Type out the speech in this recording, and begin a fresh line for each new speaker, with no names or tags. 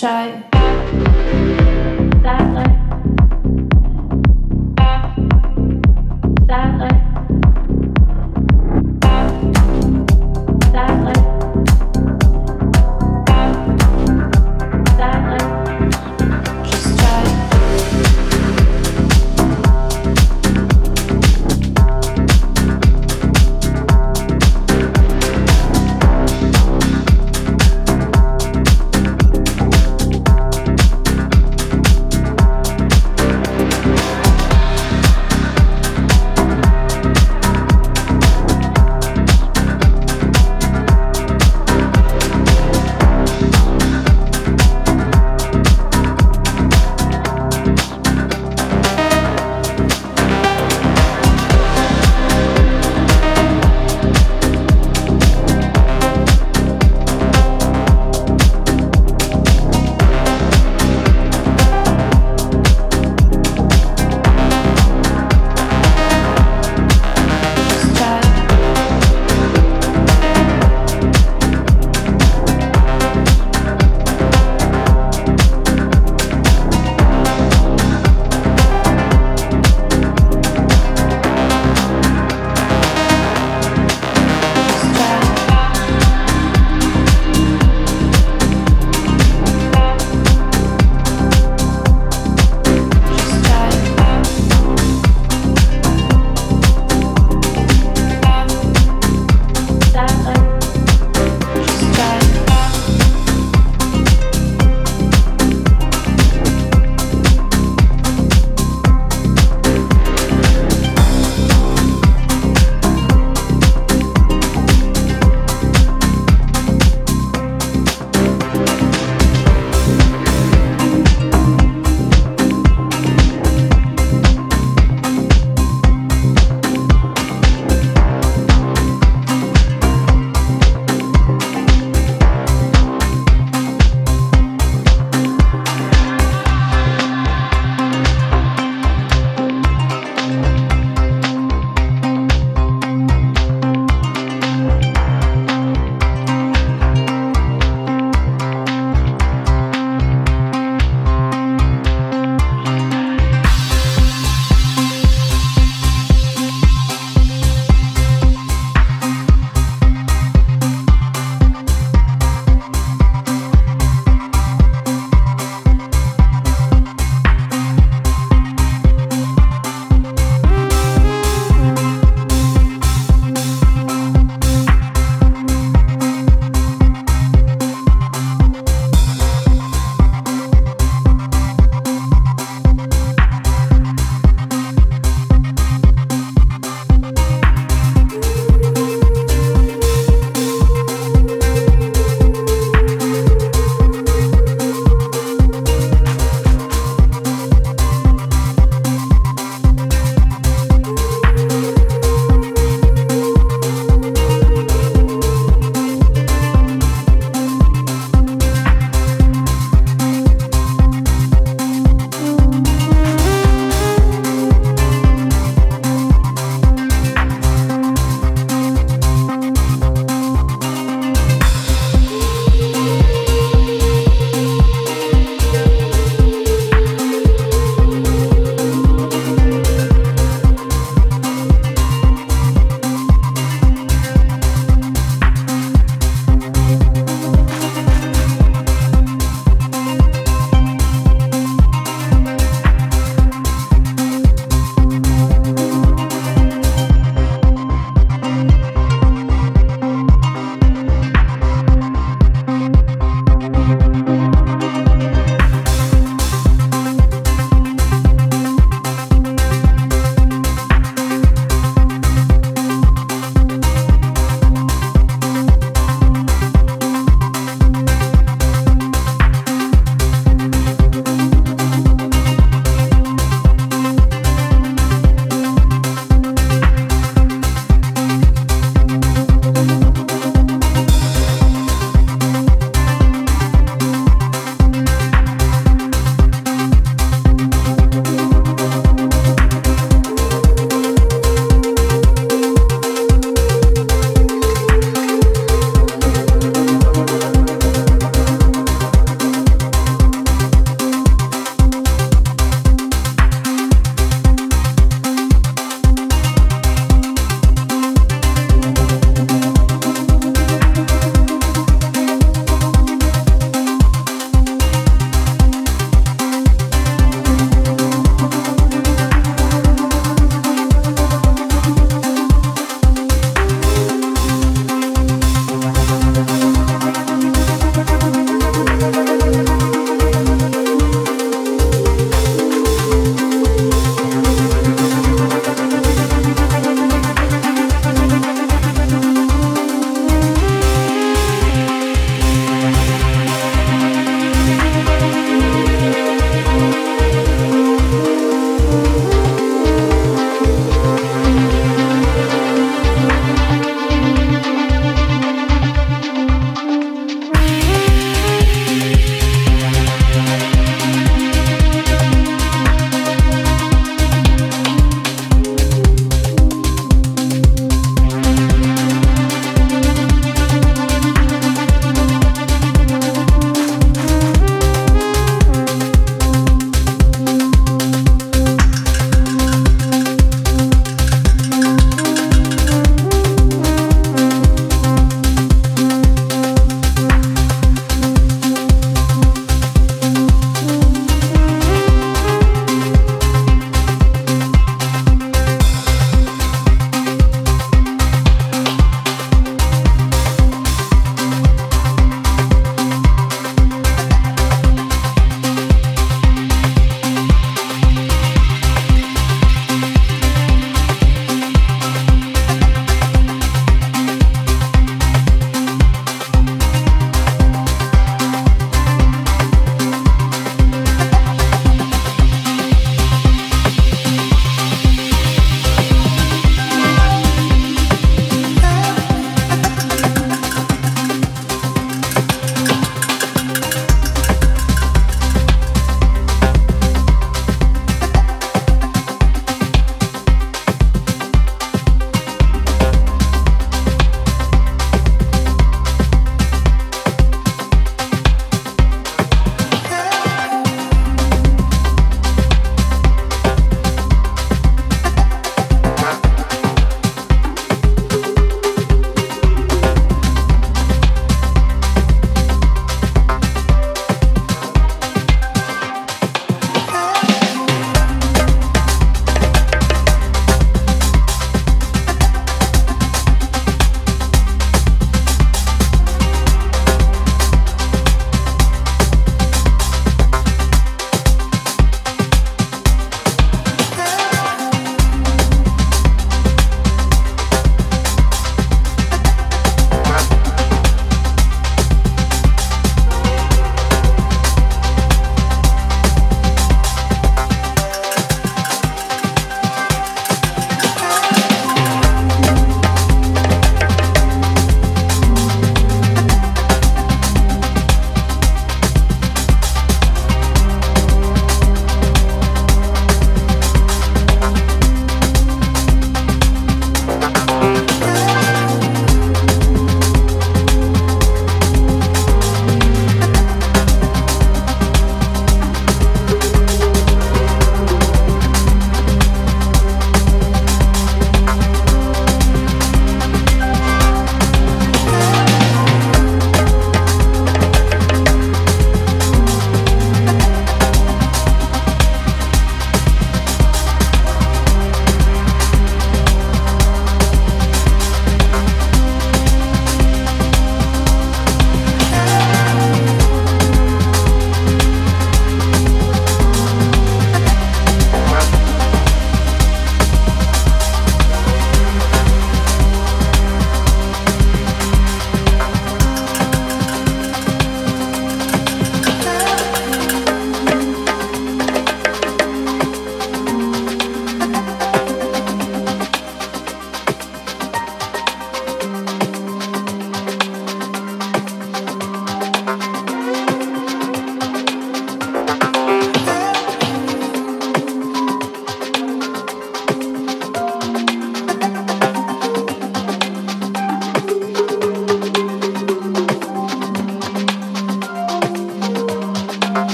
Just